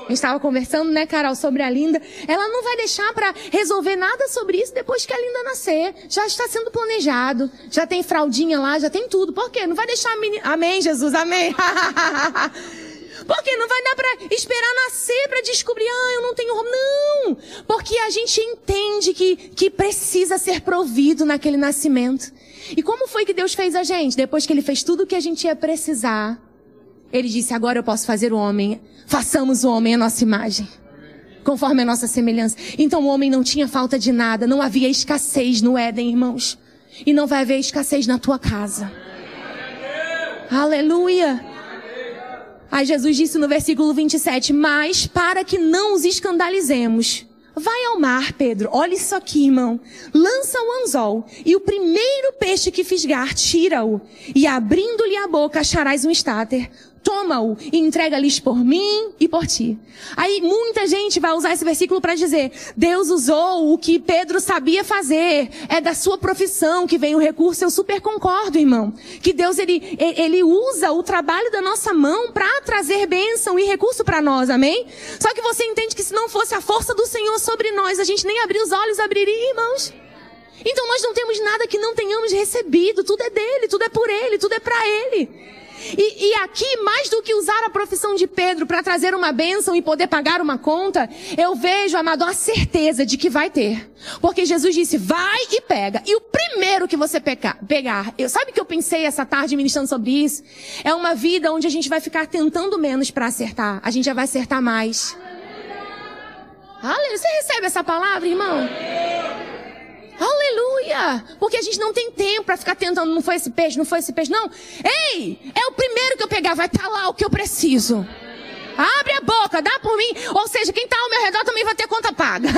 Speaker 1: Estava conversando, né, Carol, sobre a Linda. Ela não vai deixar para resolver nada sobre isso depois que a Linda nascer. Já está sendo planejado. Já tem fraldinha lá, já tem tudo. Por quê? Não vai deixar a menina... Amém, Jesus, amém. [laughs] Porque não vai dar para esperar nascer para descobrir, ah, eu não tenho roupa. Não! Porque a gente entende que, que precisa ser provido naquele nascimento. E como foi que Deus fez a gente? Depois que Ele fez tudo o que a gente ia precisar, Ele disse, agora eu posso fazer o homem. Façamos o homem a nossa imagem. Conforme a nossa semelhança. Então o homem não tinha falta de nada, não havia escassez no Éden, irmãos. E não vai haver escassez na tua casa. Aleluia. Aí Jesus disse no versículo 27, mas para que não os escandalizemos, vai ao mar, Pedro, olha isso aqui, irmão. Lança o anzol, e o primeiro peixe que fisgar, tira-o, e abrindo-lhe a boca acharás um estáter toma-o e entrega-lhes por mim e por ti. Aí muita gente vai usar esse versículo para dizer, Deus usou o que Pedro sabia fazer, é da sua profissão que vem o recurso. Eu super concordo, irmão, que Deus ele, ele usa o trabalho da nossa mão para trazer bênção e recurso para nós, amém? Só que você entende que se não fosse a força do Senhor sobre nós, a gente nem abrir os olhos abriria, irmãos. Então nós não temos nada que não tenhamos recebido, tudo é dele, tudo é por ele, tudo é para ele. E, e, aqui, mais do que usar a profissão de Pedro para trazer uma bênção e poder pagar uma conta, eu vejo, amado, a certeza de que vai ter. Porque Jesus disse, vai e pega. E o primeiro que você pegar, eu, sabe que eu pensei essa tarde ministrando sobre isso? É uma vida onde a gente vai ficar tentando menos para acertar. A gente já vai acertar mais. Aleluia. Você recebe essa palavra, irmão? Aleluia! Porque a gente não tem tempo para ficar tentando, não foi esse peixe, não foi esse peixe, não. Ei, é o primeiro que eu pegar, vai estar tá lá o que eu preciso. Abre a boca, dá por mim. Ou seja, quem está ao meu redor também vai ter conta paga. [laughs]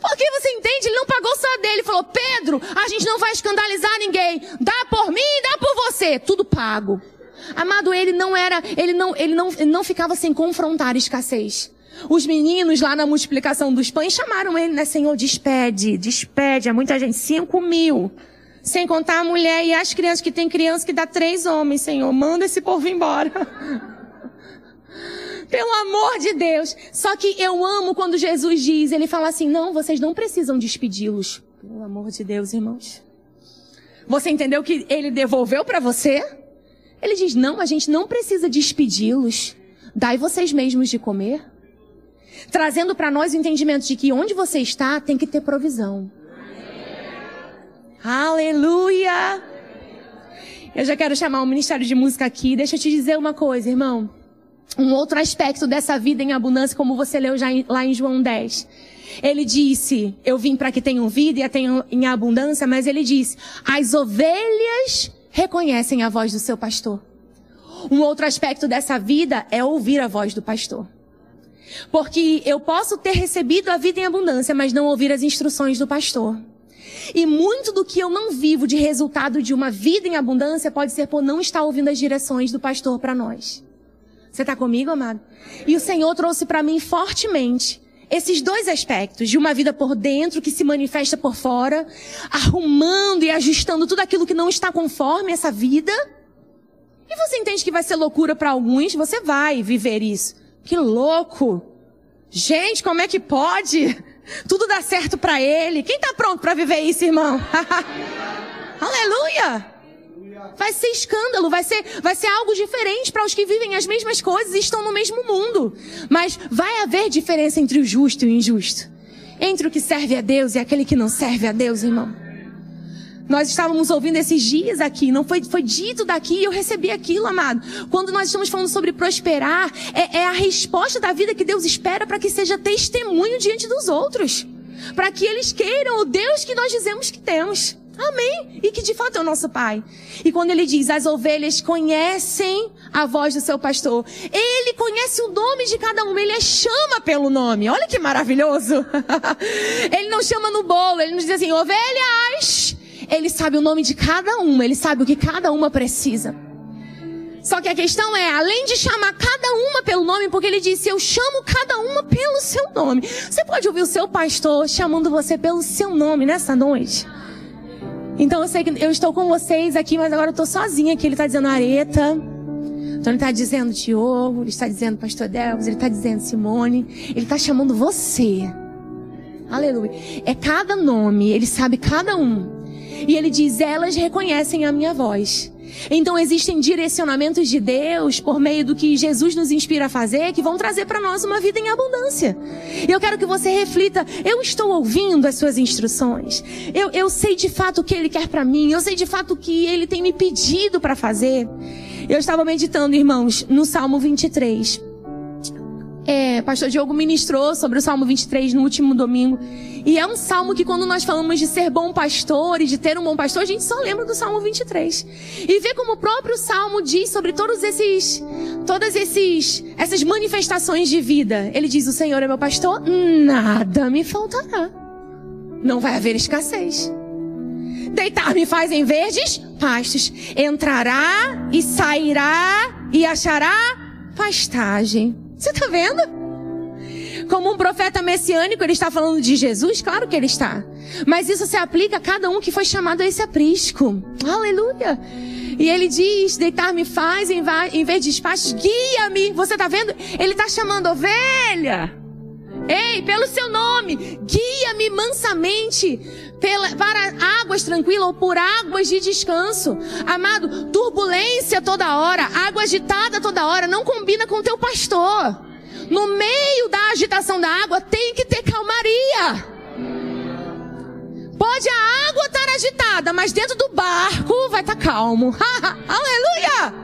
Speaker 1: Porque você entende? Ele não pagou só dele. Ele falou, Pedro, a gente não vai escandalizar ninguém. Dá por mim, dá por você. Tudo pago. Amado, ele não era, ele não, ele não, ele não ficava sem confrontar escassez. Os meninos lá na multiplicação dos pães chamaram ele, né? Senhor, despede, despede. É muita gente. Cinco mil. Sem contar a mulher e as crianças, que tem criança que dá três homens, Senhor. Manda esse povo embora. [laughs] Pelo amor de Deus. Só que eu amo quando Jesus diz, ele fala assim, não, vocês não precisam despedi-los. Pelo amor de Deus, irmãos. Você entendeu que ele devolveu para você? Ele diz, não, a gente não precisa despedi-los. Dai vocês mesmos de comer trazendo para nós o entendimento de que onde você está tem que ter provisão. Aleluia! Eu já quero chamar o Ministério de Música aqui. Deixa eu te dizer uma coisa, irmão. Um outro aspecto dessa vida em abundância, como você leu já em, lá em João 10. Ele disse, eu vim para que tenham vida e a tenham em abundância, mas ele disse, as ovelhas reconhecem a voz do seu pastor. Um outro aspecto dessa vida é ouvir a voz do pastor. Porque eu posso ter recebido a vida em abundância, mas não ouvir as instruções do pastor. E muito do que eu não vivo de resultado de uma vida em abundância pode ser por não estar ouvindo as direções do pastor para nós. Você está comigo, amado? E o Senhor trouxe para mim fortemente esses dois aspectos de uma vida por dentro que se manifesta por fora, arrumando e ajustando tudo aquilo que não está conforme essa vida. E você entende que vai ser loucura para alguns, você vai viver isso. Que louco! Gente, como é que pode? Tudo dá certo para ele. Quem está pronto para viver isso, irmão? [laughs] Aleluia! Vai ser escândalo, vai ser, vai ser algo diferente para os que vivem as mesmas coisas e estão no mesmo mundo. Mas vai haver diferença entre o justo e o injusto. Entre o que serve a Deus e aquele que não serve a Deus, irmão. Nós estávamos ouvindo esses dias aqui, não foi, foi dito daqui e eu recebi aquilo, amado. Quando nós estamos falando sobre prosperar, é, é a resposta da vida que Deus espera para que seja testemunho diante dos outros. Para que eles queiram o Deus que nós dizemos que temos. Amém. E que de fato é o nosso Pai. E quando ele diz, as ovelhas conhecem a voz do seu pastor. Ele conhece o nome de cada um. Ele chama pelo nome. Olha que maravilhoso. [laughs] ele não chama no bolo. Ele não diz assim, ovelhas. Ele sabe o nome de cada uma. Ele sabe o que cada uma precisa. Só que a questão é, além de chamar cada uma pelo nome, porque ele disse, eu chamo cada uma pelo seu nome. Você pode ouvir o seu pastor chamando você pelo seu nome nessa noite? Então eu sei que eu estou com vocês aqui, mas agora eu estou sozinha aqui. Ele está dizendo Areta. Então ele está dizendo Diogo, ele está dizendo Pastor Delves, ele está dizendo Simone. Ele está chamando você. Aleluia. É cada nome, ele sabe cada um. E ele diz: elas reconhecem a minha voz. Então existem direcionamentos de Deus por meio do que Jesus nos inspira a fazer que vão trazer para nós uma vida em abundância. Eu quero que você reflita: eu estou ouvindo as suas instruções. Eu, eu sei de fato o que Ele quer para mim. Eu sei de fato o que Ele tem me pedido para fazer. Eu estava meditando, irmãos, no Salmo 23. É, pastor Diogo ministrou sobre o Salmo 23 no último domingo. E é um salmo que quando nós falamos de ser bom pastor e de ter um bom pastor, a gente só lembra do Salmo 23. E vê como o próprio salmo diz sobre todos esses todas esses essas manifestações de vida. Ele diz: "O Senhor é meu pastor, nada me faltará. Não vai haver escassez. Deitar-me faz em verdes pastos, entrará e sairá e achará pastagem." Você está vendo? Como um profeta messiânico, ele está falando de Jesus? Claro que ele está. Mas isso se aplica a cada um que foi chamado a esse aprisco. Aleluia. E ele diz: deitar-me faz em, vez de espaços, guia-me. Você está vendo? Ele está chamando ovelha. Ei, pelo seu nome, guia-me mansamente pela, para águas tranquilas ou por águas de descanso. Amado, turbulência toda hora, água agitada toda hora, não combina com o teu pastor. No meio da agitação da água tem que ter calmaria. Pode a água estar agitada, mas dentro do barco vai estar calmo. [laughs] Aleluia!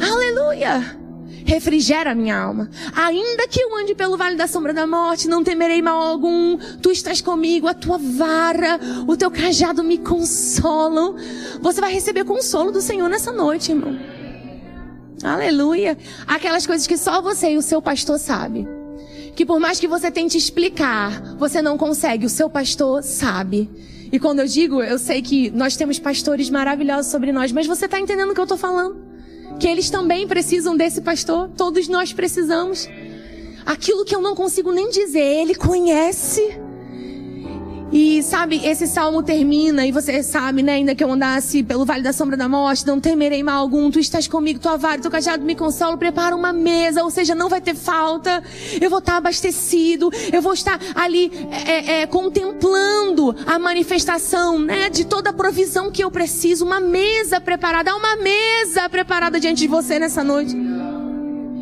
Speaker 1: Aleluia! refrigera a minha alma. Ainda que eu ande pelo vale da sombra da morte, não temerei mal algum. Tu estás comigo, a tua vara, o teu cajado me consolam. Você vai receber consolo do Senhor nessa noite, irmão. Aleluia. Aquelas coisas que só você e o seu pastor sabe. Que por mais que você tente explicar, você não consegue, o seu pastor sabe. E quando eu digo, eu sei que nós temos pastores maravilhosos sobre nós, mas você está entendendo o que eu estou falando? que eles também precisam desse pastor, todos nós precisamos. Aquilo que eu não consigo nem dizer, ele conhece. E sabe, esse salmo termina, e você sabe, né? Ainda que eu andasse pelo vale da sombra da morte, não temerei mal algum, tu estás comigo, tua vara, teu cajado me consola, prepara uma mesa, ou seja, não vai ter falta, eu vou estar abastecido, eu vou estar ali é, é, é contemplando a manifestação, né? De toda a provisão que eu preciso, uma mesa preparada, há uma mesa preparada diante de você nessa noite.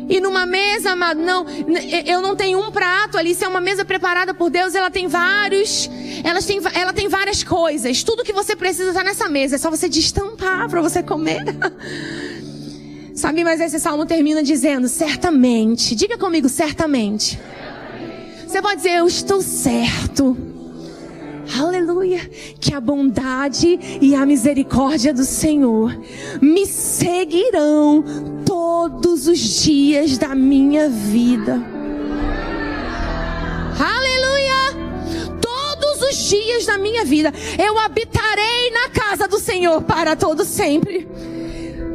Speaker 1: E numa mesa, amado, não, eu não tenho um prato ali, se é uma mesa preparada por Deus, ela tem vários, ela tem, ela tem várias coisas. Tudo que você precisa está nessa mesa, é só você destampar para você comer. [laughs] Sabe, mas esse salmo termina dizendo, certamente, diga comigo, certamente. Você pode dizer, eu estou certo. Aleluia. Que a bondade e a misericórdia do Senhor me seguirão todos os dias da minha vida. Aleluia. Todos os dias da minha vida eu habitarei na casa do Senhor para todo sempre.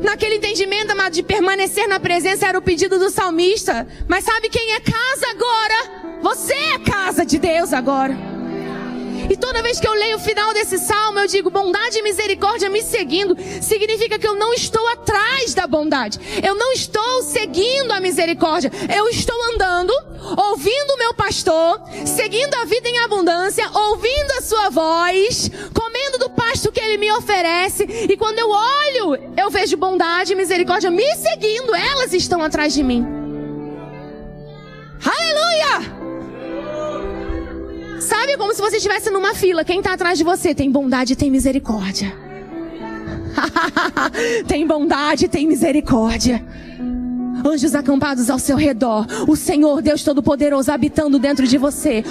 Speaker 1: Naquele entendimento, de permanecer na presença era o pedido do salmista. Mas sabe quem é casa agora? Você é casa de Deus agora. E toda vez que eu leio o final desse salmo, eu digo: bondade e misericórdia me seguindo. Significa que eu não estou atrás da bondade. Eu não estou seguindo a misericórdia. Eu estou andando, ouvindo o meu pastor, seguindo a vida em abundância, ouvindo a sua voz, comendo do pasto que ele me oferece. E quando eu olho, eu vejo bondade e misericórdia me seguindo. Elas estão atrás de mim. Aleluia! Sabe como se você estivesse numa fila. Quem está atrás de você tem bondade e tem misericórdia. [laughs] tem bondade e tem misericórdia anjos acampados ao seu redor, o Senhor Deus Todo-Poderoso habitando dentro de você,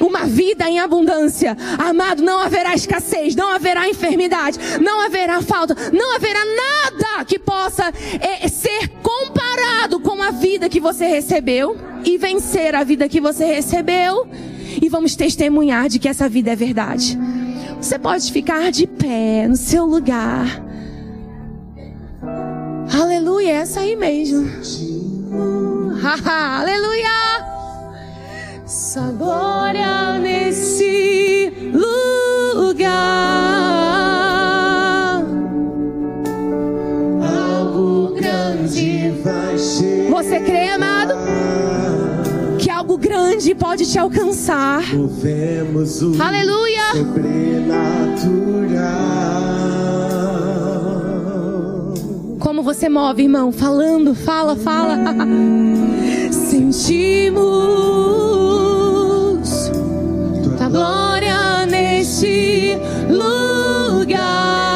Speaker 1: uma vida em abundância. Amado, não haverá escassez, não haverá enfermidade, não haverá falta, não haverá nada que possa é, ser comparado com a vida que você recebeu e vencer a vida que você recebeu. E vamos testemunhar de que essa vida é verdade. Você pode ficar de pé no seu lugar. Aleluia, é essa aí mesmo. [laughs] Aleluia! Sua glória nesse lugar. Grande pode te alcançar.
Speaker 2: Movemos o
Speaker 1: Aleluia!
Speaker 2: sobrenatural.
Speaker 1: Como você move, irmão? Falando, fala, fala. [laughs] Sentimos tua glória neste lugar.